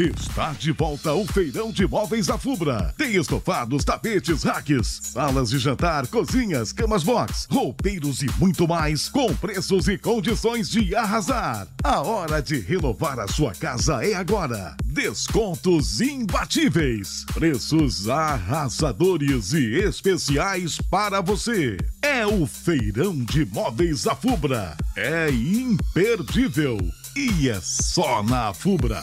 Está de volta o Feirão de Móveis da Fubra. Tem estofados, tapetes, racks, salas de jantar, cozinhas, camas box, roupeiros e muito mais, com preços e condições de arrasar. A hora de renovar a sua casa é agora. Descontos imbatíveis, preços arrasadores e especiais para você. É o Feirão de Móveis da Fubra. É imperdível. E é só na Fubra.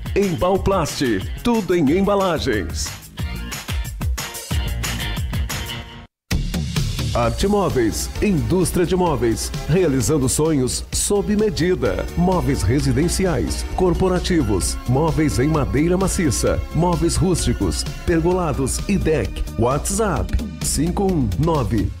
Embalplast, tudo em embalagens. Arte Móveis, indústria de móveis, realizando sonhos sob medida. Móveis residenciais, corporativos, móveis em madeira maciça, móveis rústicos, pergolados e deck. WhatsApp 519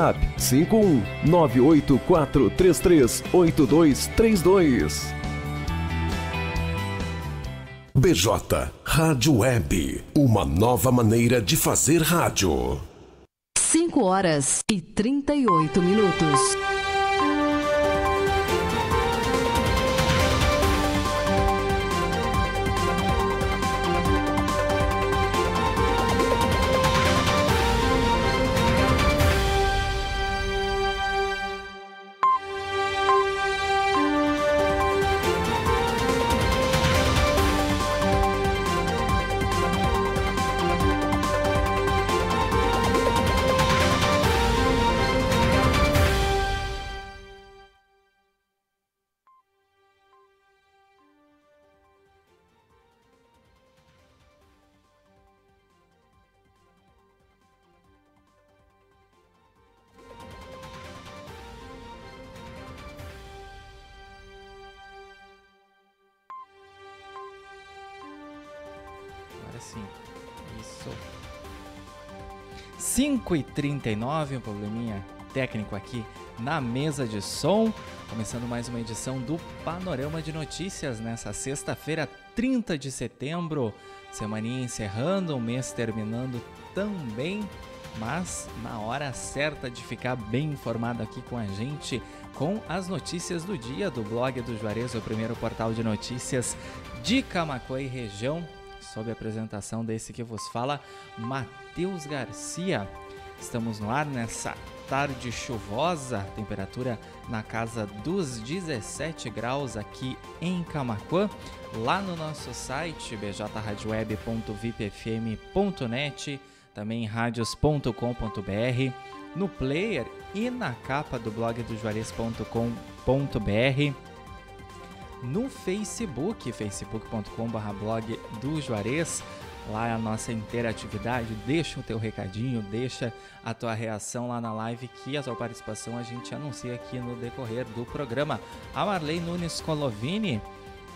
WhatsApp 51 984338232. BJ Rádio Web, uma nova maneira de fazer rádio. 5 horas e 38 minutos. 5 e 39 um probleminha técnico aqui na mesa de som. Começando mais uma edição do Panorama de Notícias nessa sexta-feira, 30 de setembro. Semaninha encerrando, o mês terminando também, mas na hora certa de ficar bem informado aqui com a gente com as notícias do dia do blog do Juarez, o primeiro portal de notícias de Camacuã e região sob a apresentação desse que vos fala, Matheus Garcia. Estamos no ar nessa tarde chuvosa, temperatura na casa dos 17 graus aqui em Camacuã. Lá no nosso site bjradioweb.vipfm.net, também radios.com.br, no player e na capa do blog do juarez.com.br no Facebook, facebook.com.br blog do Juarez. Lá a nossa interatividade. Deixa o teu recadinho, deixa a tua reação lá na live que a tua participação a gente anuncia aqui no decorrer do programa. A Marley Nunes Colovini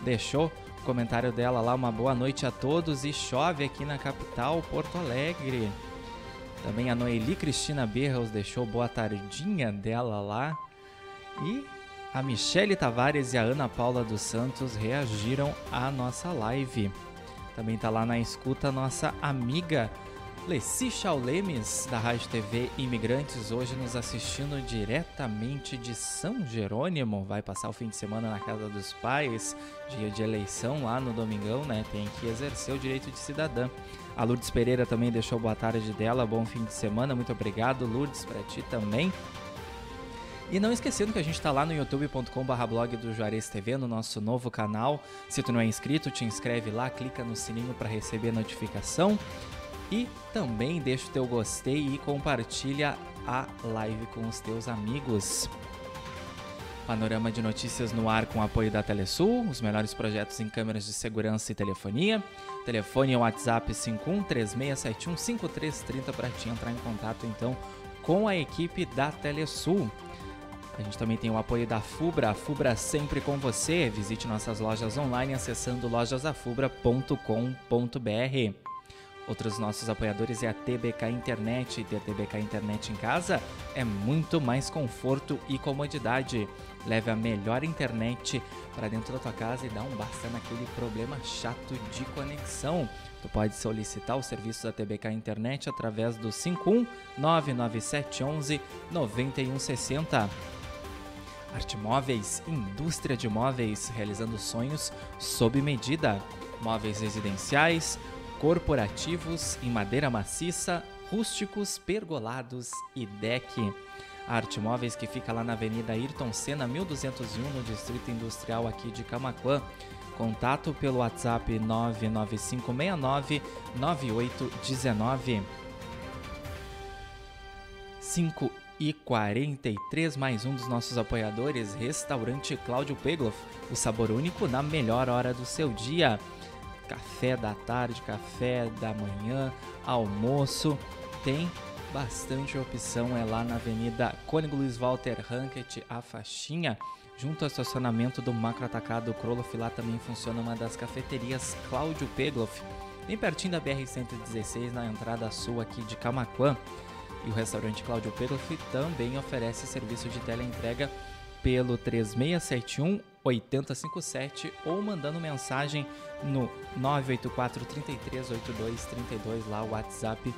deixou o comentário dela lá. Uma boa noite a todos e chove aqui na capital, Porto Alegre. Também a Noeli Cristina Berros deixou boa tardinha dela lá. E a Michele Tavares e a Ana Paula dos Santos reagiram à nossa live. Também está lá na escuta nossa amiga Leci Chaulemes, da Rádio TV Imigrantes, hoje nos assistindo diretamente de São Jerônimo. Vai passar o fim de semana na casa dos pais, dia de eleição lá no domingão, né? Tem que exercer o direito de cidadã. A Lourdes Pereira também deixou boa tarde dela, bom fim de semana, muito obrigado, Lourdes, para ti também. E não esquecendo que a gente está lá no youtube.com.br blog do Juarez TV, no nosso novo canal. Se tu não é inscrito, te inscreve lá, clica no sininho para receber notificação. E também deixa o teu gostei e compartilha a live com os teus amigos. Panorama de notícias no ar com apoio da Telesul, os melhores projetos em câmeras de segurança e telefonia. Telefone e WhatsApp 5136715330 para te entrar em contato então com a equipe da Telesul. A gente também tem o apoio da Fubra, a Fubra sempre com você. Visite nossas lojas online acessando lojasafubra.com.br. Outros nossos apoiadores é a TBK Internet. Ter TBK Internet em casa é muito mais conforto e comodidade. Leve a melhor internet para dentro da tua casa e dá um basta naquele problema chato de conexão. Tu pode solicitar o serviço da TBK Internet através do 51 99711 9160. Arte Móveis, indústria de móveis, realizando sonhos sob medida. Móveis residenciais, corporativos em madeira maciça, rústicos, pergolados e deck. A Arte Móveis que fica lá na Avenida Ayrton Senna 1201 no Distrito Industrial aqui de Camaquã. Contato pelo WhatsApp 99569 9819. 5 e 43, mais um dos nossos apoiadores, Restaurante Cláudio Pegloff, o sabor único na melhor hora do seu dia. Café da tarde, café da manhã, almoço, tem bastante opção, é lá na Avenida Cônigo Luiz Walter Rankett, a faixinha, junto ao estacionamento do Macro Atacado Kroloff, lá também funciona uma das cafeterias Cláudio Pegloff, bem pertinho da BR-116, na entrada sul aqui de Camaquã. E o restaurante Cláudio Pegloff também oferece serviço de teleentrega pelo 3671 8057 ou mandando mensagem no 984 3382 32 lá o WhatsApp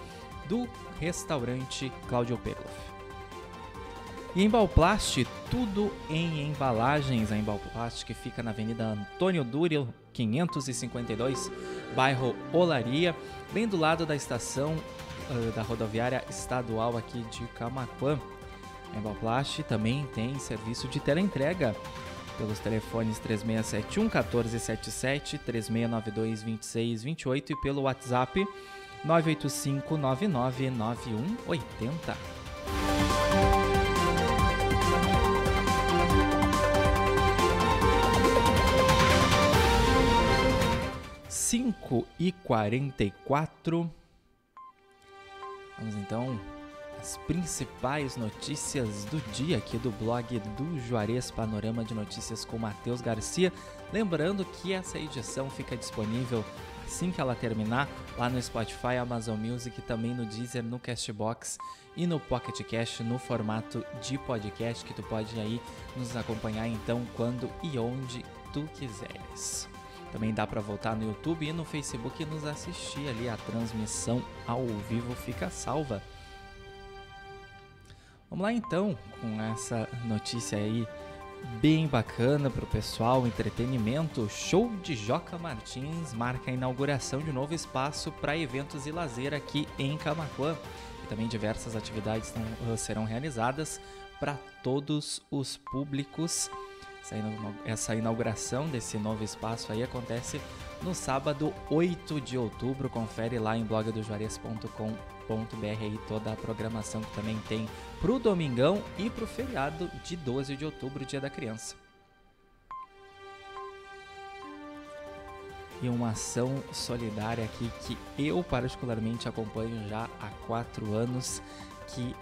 do restaurante Cláudio Pegloff. E Embalplast, tudo em embalagens. A Embalplast que fica na Avenida Antônio Dúrio, 552, bairro Olaria, bem do lado da estação uh, da rodoviária estadual aqui de Camaquã. A Embalplast também tem serviço de teleentrega pelos telefones 3671 1477, 3692 2628 e pelo WhatsApp 985 99 9180. Cinco e quarenta e quatro. Vamos então as principais notícias do dia aqui do blog do Juarez Panorama de Notícias com Matheus Garcia. Lembrando que essa edição fica disponível assim que ela terminar lá no Spotify, Amazon Music, também no Deezer, no Castbox e no Pocket Cast no formato de podcast que tu pode aí nos acompanhar então quando e onde tu quiseres. Também dá para voltar no YouTube e no Facebook e nos assistir ali a transmissão ao vivo fica salva. Vamos lá então com essa notícia aí bem bacana para o pessoal, entretenimento. Show de Joca Martins marca a inauguração de novo espaço para eventos e lazer aqui em Camacuã. E também diversas atividades serão realizadas para todos os públicos. Essa inauguração desse novo espaço aí acontece no sábado 8 de outubro. Confere lá em blogdojuarez.com.br aí toda a programação que também tem pro domingão e pro feriado de 12 de outubro, Dia da Criança. e uma ação solidária aqui que eu particularmente acompanho já há quatro anos, que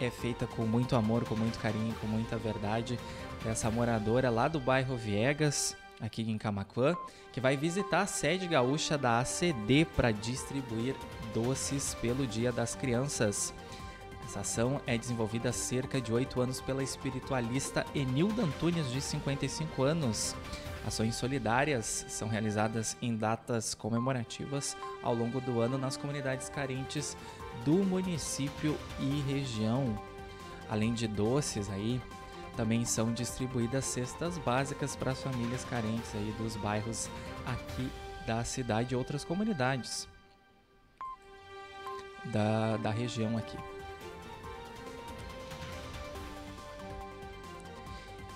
é feita com muito amor, com muito carinho, com muita verdade dessa moradora lá do bairro Viegas, aqui em Camacuã, que vai visitar a sede gaúcha da ACD para distribuir doces pelo Dia das Crianças. Essa ação é desenvolvida há cerca de oito anos pela espiritualista Enilda Antunes, de 55 anos. Ações solidárias são realizadas em datas comemorativas ao longo do ano nas comunidades carentes do município e região. Além de doces aí, também são distribuídas cestas básicas para as famílias carentes aí dos bairros aqui da cidade e outras comunidades da, da região aqui.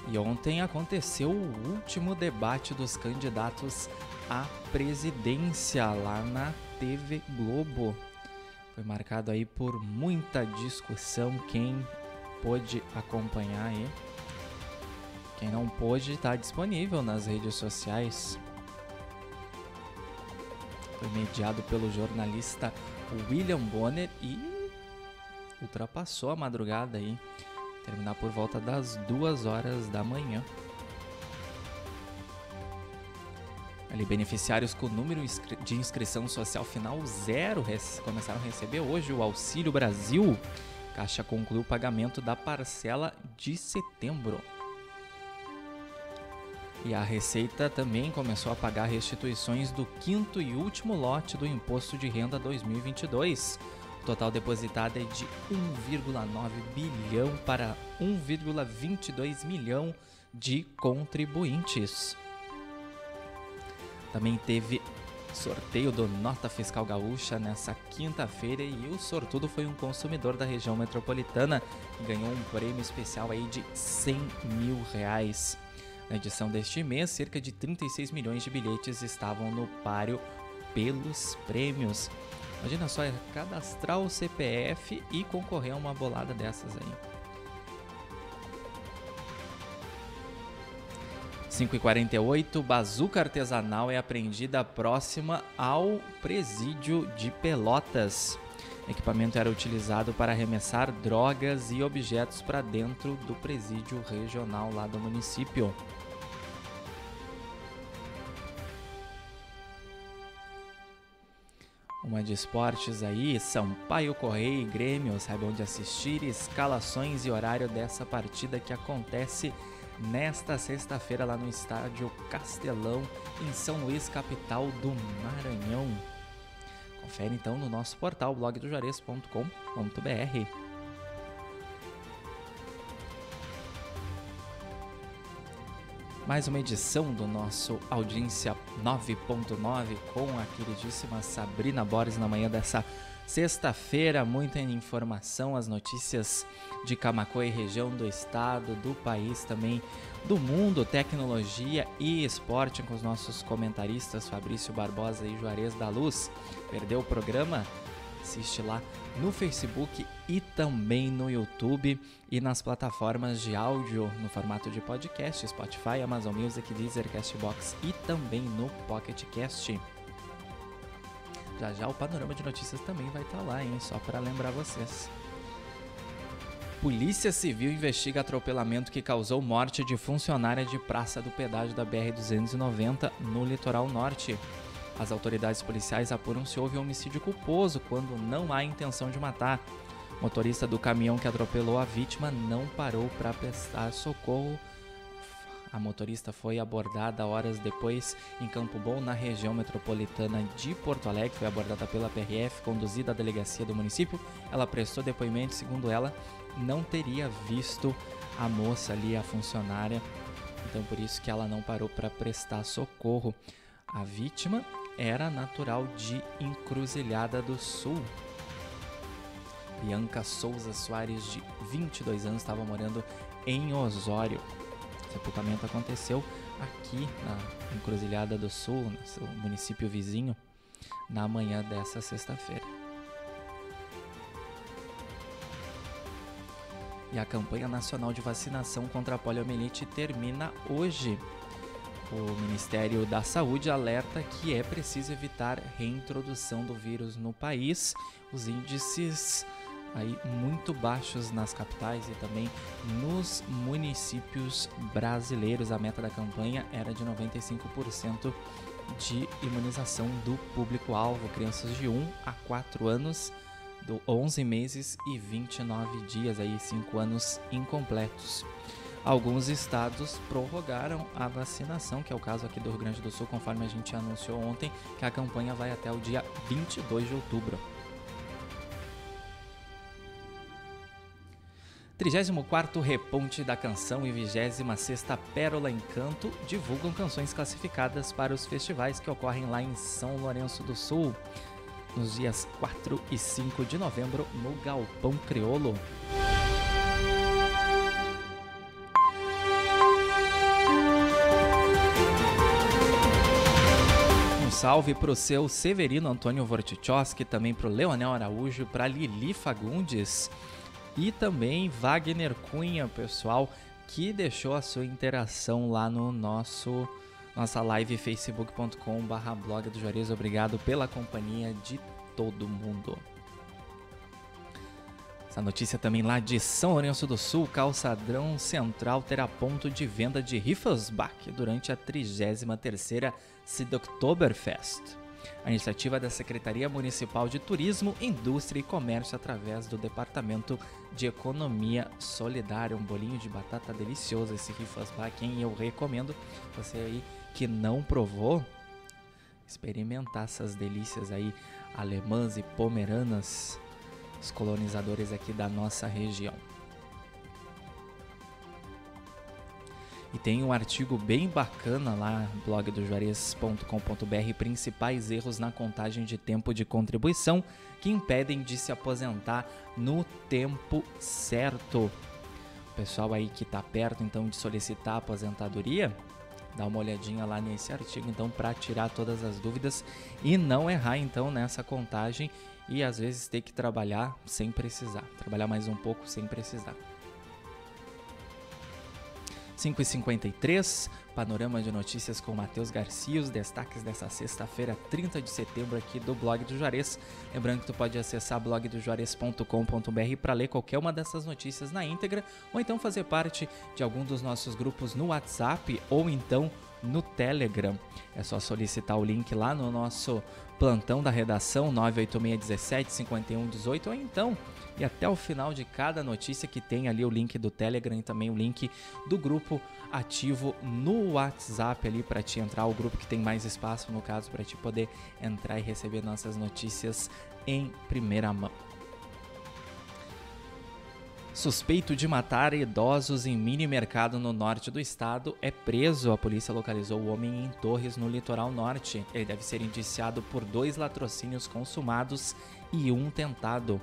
E ontem aconteceu o último debate dos candidatos à presidência lá na TV Globo. Foi marcado aí por muita discussão. Quem pôde acompanhar aí, quem não pôde, está disponível nas redes sociais. Foi mediado pelo jornalista William Bonner e ultrapassou a madrugada aí terminar por volta das 2 horas da manhã. Ali, beneficiários com número de inscrição social final zero começaram a receber hoje o Auxílio Brasil. Caixa concluiu o pagamento da parcela de setembro. E a Receita também começou a pagar restituições do quinto e último lote do Imposto de Renda 2022. O total depositado é de 1,9 bilhão para 1,22 milhão de contribuintes. Também teve sorteio do Nota Fiscal Gaúcha nessa quinta-feira e o sortudo foi um consumidor da região metropolitana que ganhou um prêmio especial aí de 100 mil reais. Na edição deste mês, cerca de 36 milhões de bilhetes estavam no páreo pelos prêmios. Imagina só, é cadastrar o CPF e concorrer a uma bolada dessas aí. 5h48, bazuca artesanal é apreendida próxima ao presídio de Pelotas. Equipamento era utilizado para arremessar drogas e objetos para dentro do presídio regional lá do município. Uma de esportes aí, Sampaio Correia e Grêmio, saiba onde assistir, escalações e horário dessa partida que acontece nesta sexta-feira lá no estádio Castelão, em São Luís, capital do Maranhão. Confere então no nosso portal blogdojuarez.com.br. mais uma edição do nosso Audiência 9.9 com a queridíssima Sabrina Borges na manhã dessa sexta-feira. Muita informação, as notícias de Camacoa e região do estado, do país também, do mundo, tecnologia e esporte com os nossos comentaristas Fabrício Barbosa e Juarez da Luz. Perdeu o programa? Assiste lá no Facebook e também no YouTube e nas plataformas de áudio no formato de podcast, Spotify, Amazon Music, Deezer, Castbox e também no Pocket Cast. Já já o panorama de notícias também vai estar tá lá, hein? Só para lembrar vocês. Polícia Civil investiga atropelamento que causou morte de funcionária de praça do pedágio da BR-290 no litoral norte. As autoridades policiais apuram se houve homicídio culposo quando não há intenção de matar. O motorista do caminhão que atropelou a vítima não parou para prestar socorro. A motorista foi abordada horas depois em Campo Bom, na região metropolitana de Porto Alegre. Foi abordada pela PRF, conduzida à delegacia do município. Ela prestou depoimento, segundo ela, não teria visto a moça ali, a funcionária. Então, por isso que ela não parou para prestar socorro. A vítima era natural de Encruzilhada do Sul. Bianca Souza Soares, de 22 anos, estava morando em Osório. O sepultamento aconteceu aqui na Encruzilhada do Sul, no município vizinho, na manhã dessa sexta-feira. E a campanha nacional de vacinação contra a poliomielite termina hoje. O Ministério da Saúde alerta que é preciso evitar reintrodução do vírus no país. Os índices aí muito baixos nas capitais e também nos municípios brasileiros. A meta da campanha era de 95% de imunização do público-alvo, crianças de 1 a 4 anos, do 11 meses e 29 dias, aí 5 anos incompletos. Alguns estados prorrogaram a vacinação, que é o caso aqui do Rio Grande do Sul, conforme a gente anunciou ontem, que a campanha vai até o dia 22 de outubro. 34º Reponte da Canção e 26ª Pérola Encanto divulgam canções classificadas para os festivais que ocorrem lá em São Lourenço do Sul, nos dias 4 e 5 de novembro, no Galpão Criolo. Salve para o seu Severino Antônio Vortichowski, também para o Leonel Araújo, para Lili Fagundes e também Wagner Cunha, pessoal, que deixou a sua interação lá no nosso nossa live facebook.com/blog do Juarez. Obrigado pela companhia de todo mundo. Essa notícia também lá de São Lourenço do Sul, Calçadrão Central terá ponto de venda de Riffelsbach durante a 33ª Sidoktoberfest. A iniciativa da Secretaria Municipal de Turismo, Indústria e Comércio através do Departamento de Economia Solidária. Um bolinho de batata delicioso esse Riffelsbach, quem eu recomendo. Você aí que não provou, experimentar essas delícias aí alemãs e pomeranas os colonizadores aqui da nossa região. E tem um artigo bem bacana lá no blog do juarez.com.br, principais erros na contagem de tempo de contribuição que impedem de se aposentar no tempo certo. O pessoal aí que está perto então de solicitar a aposentadoria, dá uma olhadinha lá nesse artigo então para tirar todas as dúvidas e não errar então nessa contagem e às vezes ter que trabalhar sem precisar, trabalhar mais um pouco sem precisar. 5h53, panorama de notícias com Matheus Garcia, os destaques dessa sexta-feira, 30 de setembro, aqui do Blog do Juarez. Lembrando que tu pode acessar blogdojuarez.com.br para ler qualquer uma dessas notícias na íntegra, ou então fazer parte de algum dos nossos grupos no WhatsApp, ou então no Telegram. É só solicitar o link lá no nosso plantão da redação 98617 5118 ou então e até o final de cada notícia que tem ali o link do Telegram e também o link do grupo ativo no WhatsApp ali para te entrar o grupo que tem mais espaço no caso para te poder entrar e receber nossas notícias em primeira mão. Suspeito de matar idosos em mini mercado no norte do estado é preso. A polícia localizou o homem em Torres, no litoral norte. Ele deve ser indiciado por dois latrocínios consumados e um tentado.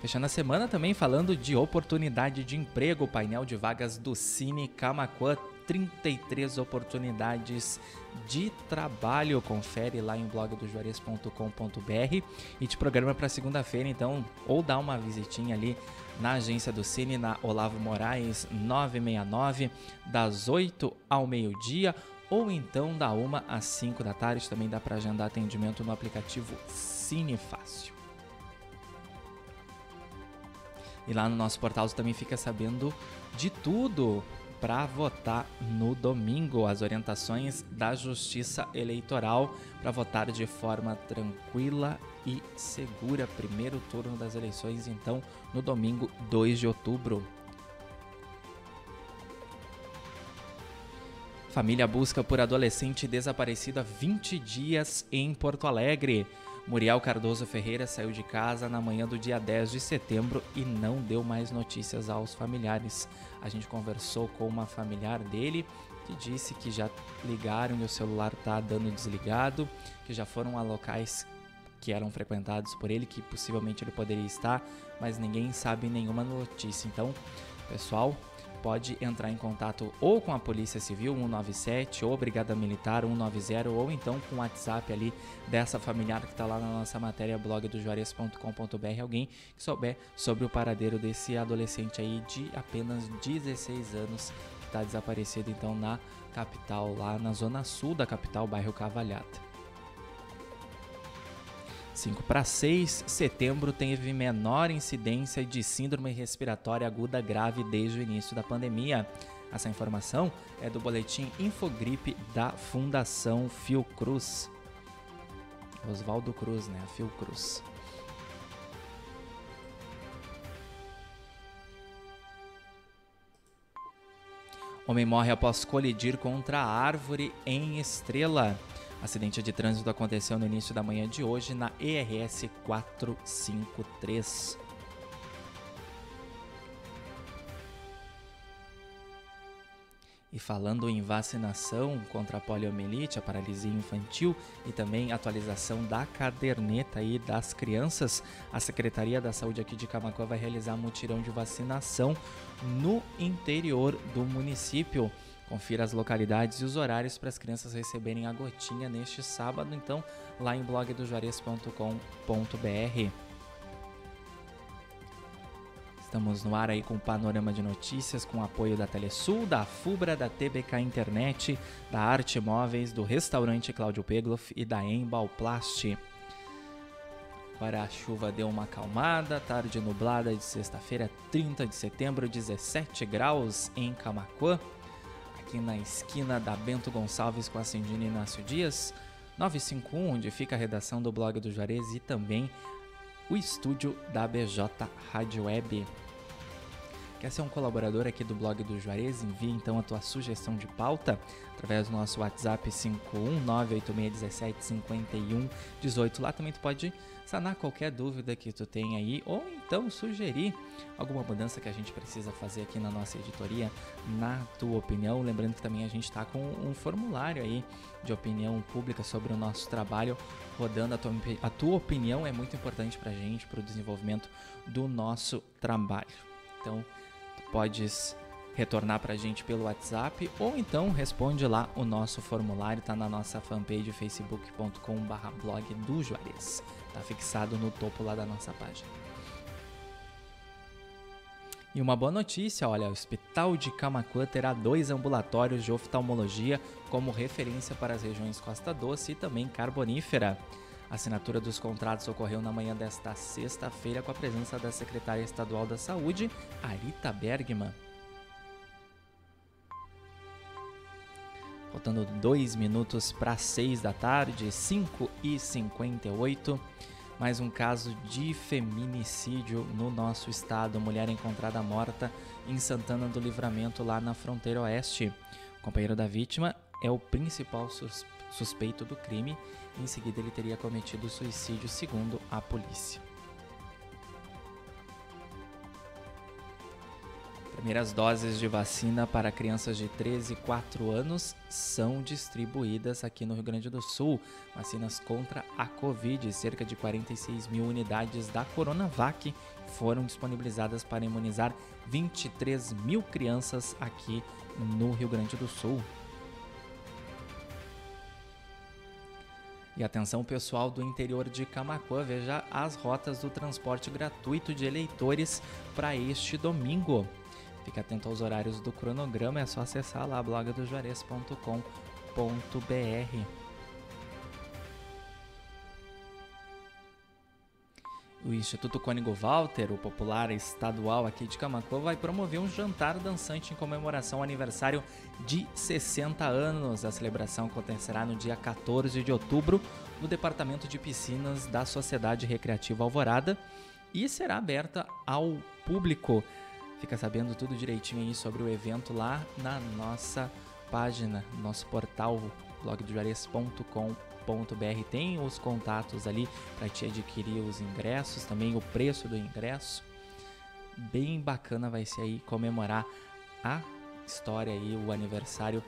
Fechando a semana também falando de oportunidade de emprego, painel de vagas do Cine Camacuã 33 oportunidades de trabalho. Confere lá em blogdojuarez.com.br e te programa para segunda-feira, então, ou dá uma visitinha ali na agência do Cine, na Olavo Moraes 969, das 8 ao meio-dia, ou então da 1 às 5 da tarde. Também dá para agendar atendimento no aplicativo Cine Fácil. E lá no nosso portal você também fica sabendo de tudo para votar no domingo. As orientações da Justiça Eleitoral para votar de forma tranquila e segura. Primeiro turno das eleições, então, no domingo 2 de outubro. Família busca por adolescente desaparecido há 20 dias em Porto Alegre. Muriel Cardoso Ferreira saiu de casa na manhã do dia 10 de setembro e não deu mais notícias aos familiares. A gente conversou com uma familiar dele que disse que já ligaram e o celular está dando desligado, que já foram a locais que eram frequentados por ele, que possivelmente ele poderia estar, mas ninguém sabe nenhuma notícia. Então, pessoal, pode entrar em contato ou com a Polícia Civil 197 ou Brigada Militar 190 ou então com o WhatsApp ali dessa familiar que está lá na nossa matéria blog do juarez.com.br alguém que souber sobre o paradeiro desse adolescente aí de apenas 16 anos que está desaparecido então na capital, lá na zona sul da capital, bairro Cavalhada. 5 para 6, setembro teve menor incidência de síndrome respiratória aguda grave desde o início da pandemia. Essa informação é do boletim Infogripe da Fundação Fiocruz. Oswaldo Cruz, né? Fiocruz. Homem morre após colidir contra a árvore em Estrela. Acidente de trânsito aconteceu no início da manhã de hoje na ERS 453. E falando em vacinação contra a poliomielite, a paralisia infantil e também atualização da caderneta aí das crianças, a Secretaria da Saúde aqui de Camacuã vai realizar um mutirão de vacinação no interior do município. Confira as localidades e os horários para as crianças receberem a gotinha neste sábado, então, lá em blogdojuarez.com.br. Estamos no ar aí com o panorama de notícias, com apoio da Telesul, da Fubra, da TBK Internet, da Arte Móveis, do restaurante Cláudio Pegloff e da Embalplast. Agora a chuva deu uma acalmada, tarde nublada de sexta-feira, 30 de setembro, 17 graus em Camacuã aqui na esquina da Bento Gonçalves com a Cindina Inácio Dias, 951, onde fica a redação do blog do Juarez e também o estúdio da BJ Rádio Web. Quer ser um colaborador aqui do blog do Juarez? Envie então a tua sugestão de pauta através do nosso WhatsApp 51986175118. Lá também tu pode sanar qualquer dúvida que tu tenha aí ou então sugerir alguma mudança que a gente precisa fazer aqui na nossa editoria, na tua opinião. Lembrando que também a gente está com um formulário aí de opinião pública sobre o nosso trabalho rodando. A tua, a tua opinião é muito importante para a gente, para o desenvolvimento do nosso trabalho. Então, podes retornar para a gente pelo WhatsApp ou então responde lá o nosso formulário, tá na nossa fanpage facebook.com/barra blog do Juarez. Tá fixado no topo lá da nossa página. E uma boa notícia, olha, o Hospital de Camacuã terá dois ambulatórios de oftalmologia como referência para as regiões Costa Doce e também Carbonífera. A assinatura dos contratos ocorreu na manhã desta sexta-feira com a presença da secretária estadual da Saúde, Arita Bergman. Faltando dois minutos para seis da tarde, 5 e 58 mais um caso de feminicídio no nosso estado. Mulher encontrada morta em Santana do Livramento, lá na fronteira oeste. O companheiro da vítima é o principal suspeito do crime em seguida, ele teria cometido suicídio, segundo a polícia. Primeiras doses de vacina para crianças de 13 e 4 anos são distribuídas aqui no Rio Grande do Sul. Vacinas contra a Covid, cerca de 46 mil unidades da Coronavac foram disponibilizadas para imunizar 23 mil crianças aqui no Rio Grande do Sul. E atenção pessoal do interior de Camacuã, veja as rotas do transporte gratuito de eleitores para este domingo. Fique atento aos horários do cronograma, é só acessar lá blogdojuarez.com.br. O Instituto Cônigo Walter, o popular estadual aqui de Camacuã, vai promover um jantar dançante em comemoração ao aniversário de 60 anos. A celebração acontecerá no dia 14 de outubro no Departamento de Piscinas da Sociedade Recreativa Alvorada e será aberta ao público. Fica sabendo tudo direitinho aí sobre o evento lá na nossa página, nosso portal blogdojuarez.com.br tem os contatos ali para te adquirir os ingressos, também o preço do ingresso. Bem bacana vai ser aí comemorar a história e o aniversário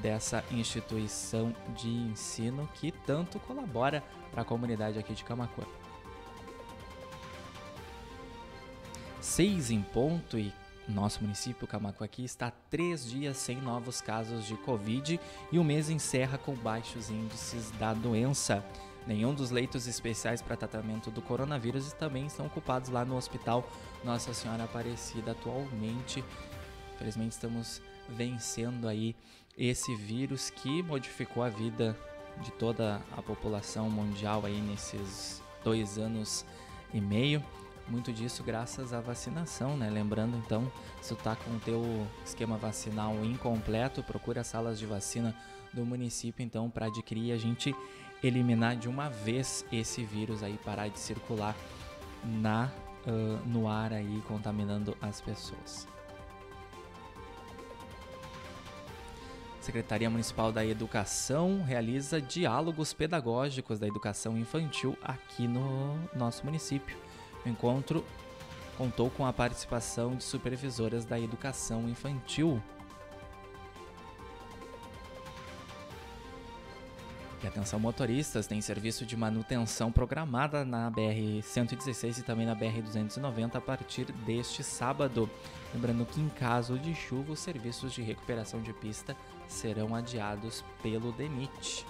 dessa instituição de ensino que tanto colabora para a comunidade aqui de Camacuã. Seis em ponto e nosso município, Camacuaqui, está três dias sem novos casos de Covid e o mês encerra com baixos índices da doença. Nenhum dos leitos especiais para tratamento do coronavírus também estão ocupados lá no Hospital Nossa Senhora Aparecida atualmente. Infelizmente estamos vencendo aí esse vírus que modificou a vida de toda a população mundial aí nesses dois anos e meio. Muito disso graças à vacinação, né? Lembrando então, se tu tá com o teu esquema vacinal incompleto, procura as salas de vacina do município então para adquirir e a gente eliminar de uma vez esse vírus aí parar de circular na uh, no ar aí contaminando as pessoas. Secretaria Municipal da Educação realiza diálogos pedagógicos da educação infantil aqui no nosso município. O encontro contou com a participação de supervisoras da educação infantil. E atenção motoristas, tem serviço de manutenção programada na BR-116 e também na BR-290 a partir deste sábado. Lembrando que em caso de chuva, os serviços de recuperação de pista serão adiados pelo DENIT.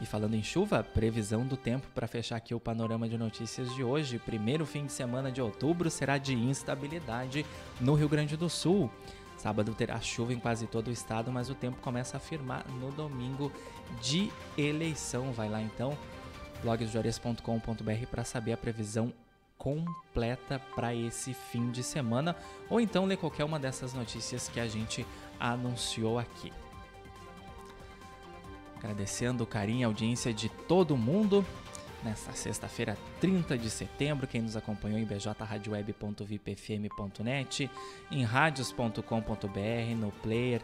E falando em chuva, previsão do tempo para fechar aqui o panorama de notícias de hoje. Primeiro fim de semana de outubro será de instabilidade no Rio Grande do Sul. Sábado terá chuva em quase todo o estado, mas o tempo começa a firmar no domingo de eleição. Vai lá então, blogsjores.com.br para saber a previsão completa para esse fim de semana ou então ler qualquer uma dessas notícias que a gente anunciou aqui. Agradecendo o carinho e audiência de todo mundo nesta sexta-feira, 30 de setembro. Quem nos acompanhou em bjradioweb.vipfm.net, em radios.com.br, no player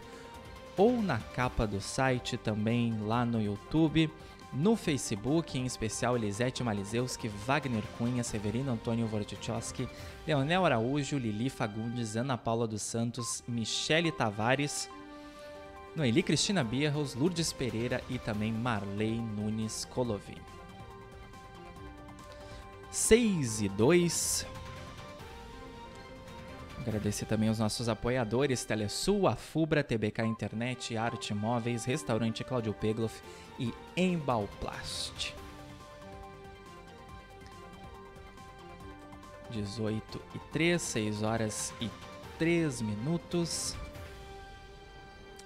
ou na capa do site também lá no YouTube, no Facebook, em especial Elisete Malizeuski, Wagner Cunha, Severino Antônio Wojciechowski, Leonel Araújo, Lili Fagundes, Ana Paula dos Santos, Michele Tavares, Noeli Cristina Bierros, Lourdes Pereira e também Marley Nunes Colovini. 6 e 2. Agradecer também os nossos apoiadores, Telesul, Afubra, TBK Internet, Arte Móveis, Restaurante Cláudio Pegloff e Embalplast. 18 e 3, 6 horas e 3 minutos.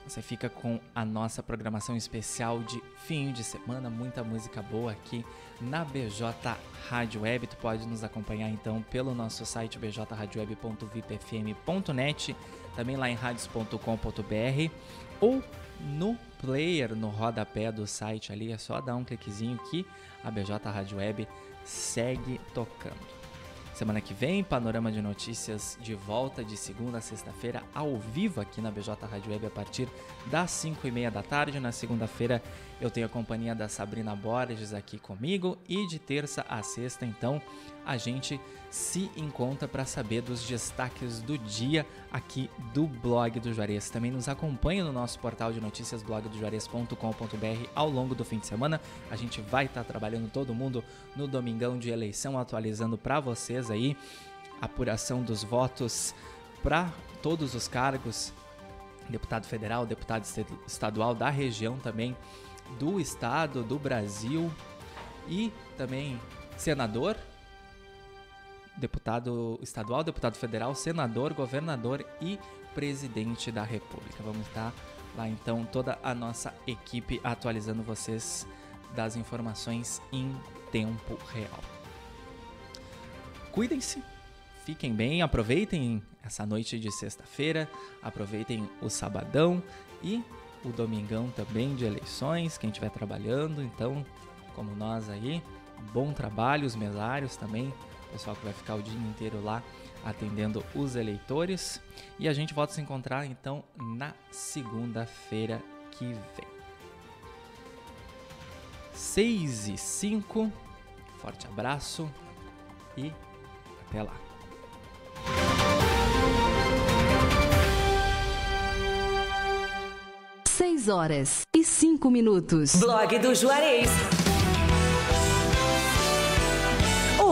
Você fica com a nossa programação especial de fim de semana, muita música boa aqui na BJ Rádio Web. Tu pode nos acompanhar então pelo nosso site bjradioweb.vipfm.net, também lá em radios.com.br ou no player, no rodapé do site ali, é só dar um cliquezinho que a BJ Rádio Web segue tocando. Semana que vem, panorama de notícias de volta de segunda a sexta-feira, ao vivo aqui na BJ Rádio Web a partir das 5 e meia da tarde. Na segunda-feira eu tenho a companhia da Sabrina Borges aqui comigo e de terça a sexta, então, a gente se encontra para saber dos destaques do dia aqui do blog do Juarez. Também nos acompanha no nosso portal de notícias blogdojuarez.com.br ao longo do fim de semana. A gente vai estar tá trabalhando todo mundo no domingão de eleição, atualizando para vocês aí apuração dos votos para todos os cargos, deputado federal, deputado estadual da região também do estado, do Brasil e também senador deputado estadual, deputado federal, senador, governador e presidente da República. Vamos estar lá então toda a nossa equipe atualizando vocês das informações em tempo real. Cuidem-se, fiquem bem, aproveitem essa noite de sexta-feira, aproveitem o sabadão e o domingão também de eleições, quem estiver trabalhando, então, como nós aí, bom trabalho, os mesários também pessoal que vai ficar o dia inteiro lá atendendo os eleitores. E a gente volta a se encontrar então na segunda-feira que vem. 6 e 5. Forte abraço e até lá. Seis horas e cinco minutos. Blog do Juarez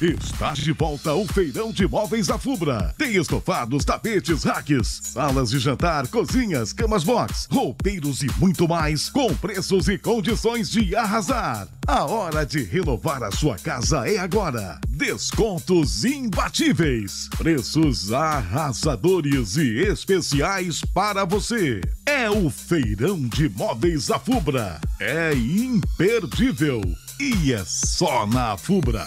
Está de volta o Feirão de Móveis da Fubra. Tem estofados, tapetes, racks, salas de jantar, cozinhas, camas box, roupeiros e muito mais, com preços e condições de arrasar. A hora de renovar a sua casa é agora. Descontos imbatíveis, preços arrasadores e especiais para você. É o Feirão de Móveis da Fubra. É imperdível e é só na Fubra.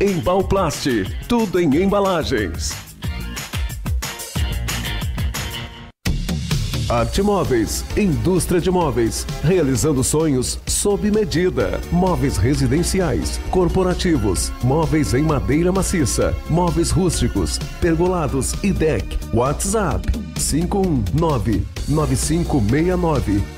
Embalplast, tudo em embalagens. Arte Móveis, indústria de móveis, realizando sonhos sob medida. Móveis residenciais, corporativos, móveis em madeira maciça, móveis rústicos, pergolados e deck. WhatsApp 519 9569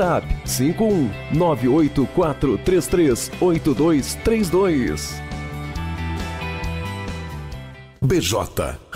WhatsApp 51 984338232. BJ